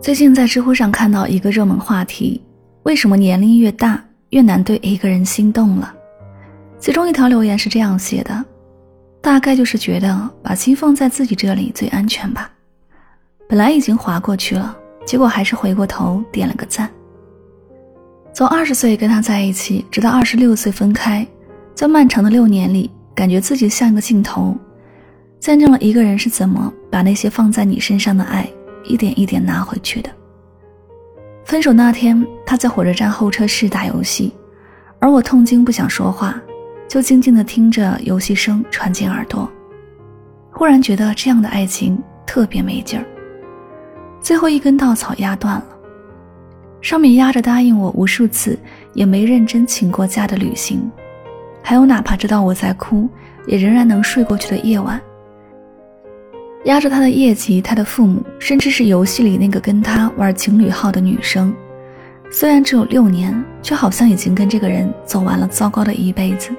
最近在知乎上看到一个热门话题：为什么年龄越大越难对一个人心动了？其中一条留言是这样写的：大概就是觉得把心放在自己这里最安全吧。本来已经划过去了，结果还是回过头点了个赞。从二十岁跟他在一起，直到二十六岁分开，在漫长的六年里，感觉自己像一个镜头，见证了一个人是怎么把那些放在你身上的爱一点一点拿回去的。分手那天，他在火车站候车室打游戏，而我痛经不想说话，就静静地听着游戏声传进耳朵。忽然觉得这样的爱情特别没劲儿，最后一根稻草压断了。上面压着答应我无数次也没认真请过假的旅行，还有哪怕知道我在哭也仍然能睡过去的夜晚。压着他的业绩，他的父母，甚至是游戏里那个跟他玩情侣号的女生，虽然只有六年，却好像已经跟这个人走完了糟糕的一辈子，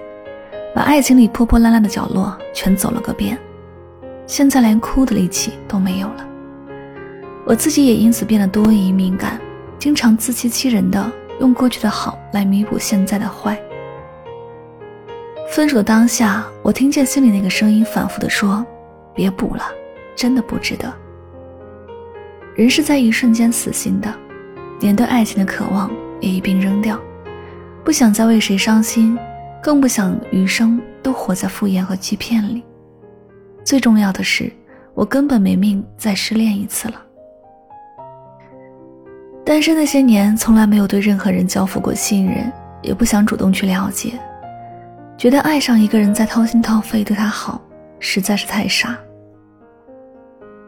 把爱情里破破烂烂的角落全走了个遍，现在连哭的力气都没有了。我自己也因此变得多疑敏感。经常自欺欺人的用过去的好来弥补现在的坏。分手的当下，我听见心里那个声音反复的说：“别补了，真的不值得。”人是在一瞬间死心的，连对爱情的渴望也一并扔掉，不想再为谁伤心，更不想余生都活在敷衍和欺骗里。最重要的是，我根本没命再失恋一次了。单身那些年，从来没有对任何人交付过信任，也不想主动去了解，觉得爱上一个人再掏心掏肺对他好，实在是太傻。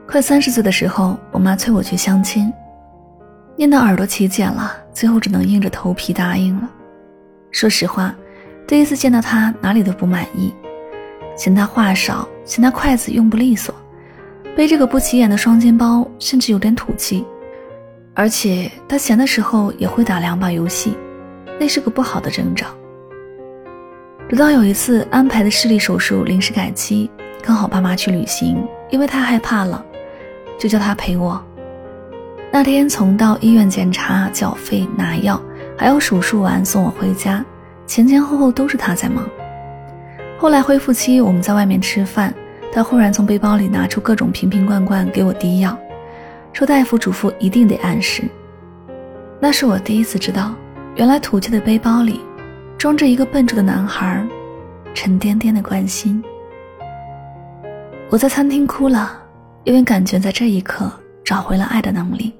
快三十岁的时候，我妈催我去相亲，念到耳朵起茧了，最后只能硬着头皮答应了。说实话，第一次见到他，哪里都不满意，嫌他话少，嫌他筷子用不利索，背这个不起眼的双肩包，甚至有点土气。而且他闲的时候也会打两把游戏，那是个不好的征兆。直到有一次安排的视力手术临时改期，刚好爸妈去旅行，因为太害怕了，就叫他陪我。那天从到医院检查、缴费、拿药，还有手术完送我回家，前前后后都是他在忙。后来恢复期，我们在外面吃饭，他忽然从背包里拿出各种瓶瓶罐罐给我滴药。说大夫嘱咐一定得按时，那是我第一次知道，原来土气的背包里装着一个笨拙的男孩，沉甸甸的关心。我在餐厅哭了，因为感觉在这一刻找回了爱的能力。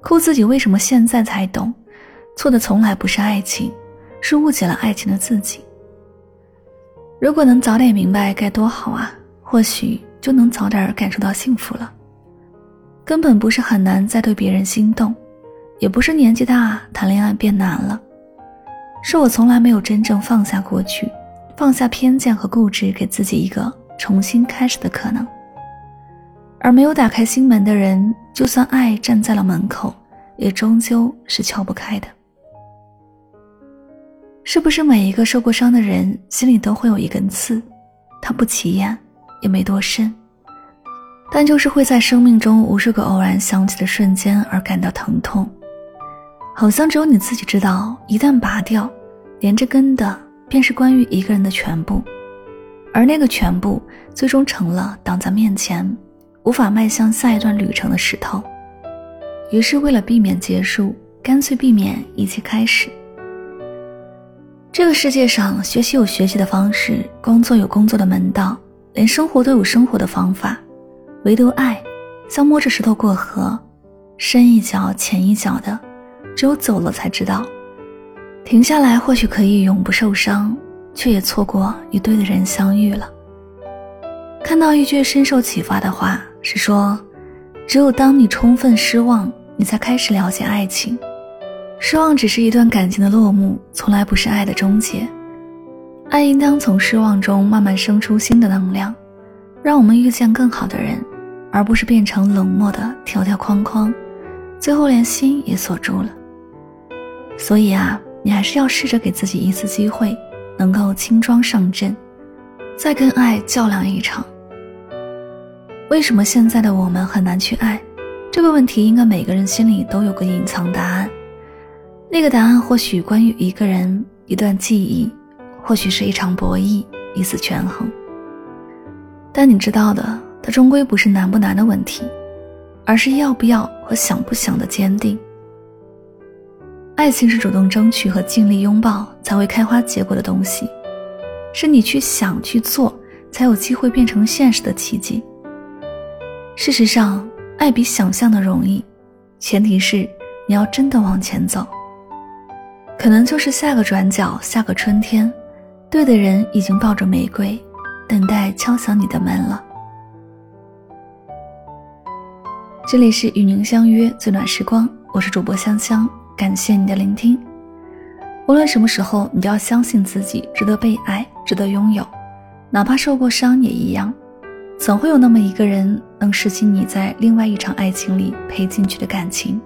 哭自己为什么现在才懂，错的从来不是爱情，是误解了爱情的自己。如果能早点明白该多好啊，或许就能早点感受到幸福了。根本不是很难再对别人心动，也不是年纪大谈恋爱变难了，是我从来没有真正放下过去，放下偏见和固执，给自己一个重新开始的可能。而没有打开心门的人，就算爱站在了门口，也终究是敲不开的。是不是每一个受过伤的人心里都会有一根刺？它不起眼，也没多深。但就是会在生命中无数个偶然想起的瞬间而感到疼痛，好像只有你自己知道，一旦拔掉，连着根的便是关于一个人的全部，而那个全部最终成了挡在面前，无法迈向下一段旅程的石头。于是为了避免结束，干脆避免一切开始。这个世界上，学习有学习的方式，工作有工作的门道，连生活都有生活的方法。唯独爱，像摸着石头过河，深一脚浅一脚的，只有走了才知道。停下来或许可以永不受伤，却也错过与对的人相遇了。看到一句深受启发的话，是说：只有当你充分失望，你才开始了解爱情。失望只是一段感情的落幕，从来不是爱的终结。爱应当从失望中慢慢生出新的能量，让我们遇见更好的人，而不是变成冷漠的条条框框，最后连心也锁住了。所以啊，你还是要试着给自己一次机会，能够轻装上阵，再跟爱较量一场。为什么现在的我们很难去爱？这个问题应该每个人心里都有个隐藏答案。那个答案或许关于一个人、一段记忆，或许是一场博弈，一次权衡。但你知道的，它终归不是难不难的问题，而是要不要和想不想的坚定。爱情是主动争取和尽力拥抱才会开花结果的东西，是你去想去做，才有机会变成现实的奇迹。事实上，爱比想象的容易，前提是你要真的往前走。可能就是下个转角，下个春天，对的人已经抱着玫瑰，等待敲响你的门了。这里是与您相约最暖时光，我是主播香香，感谢你的聆听。无论什么时候，你都要相信自己值得被爱，值得拥有，哪怕受过伤也一样。总会有那么一个人能拾起你在另外一场爱情里赔进去的感情，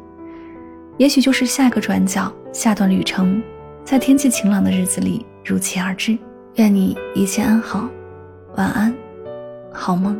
也许就是下一个转角，下段旅程，在天气晴朗的日子里如期而至。愿你一切安好，晚安，好梦。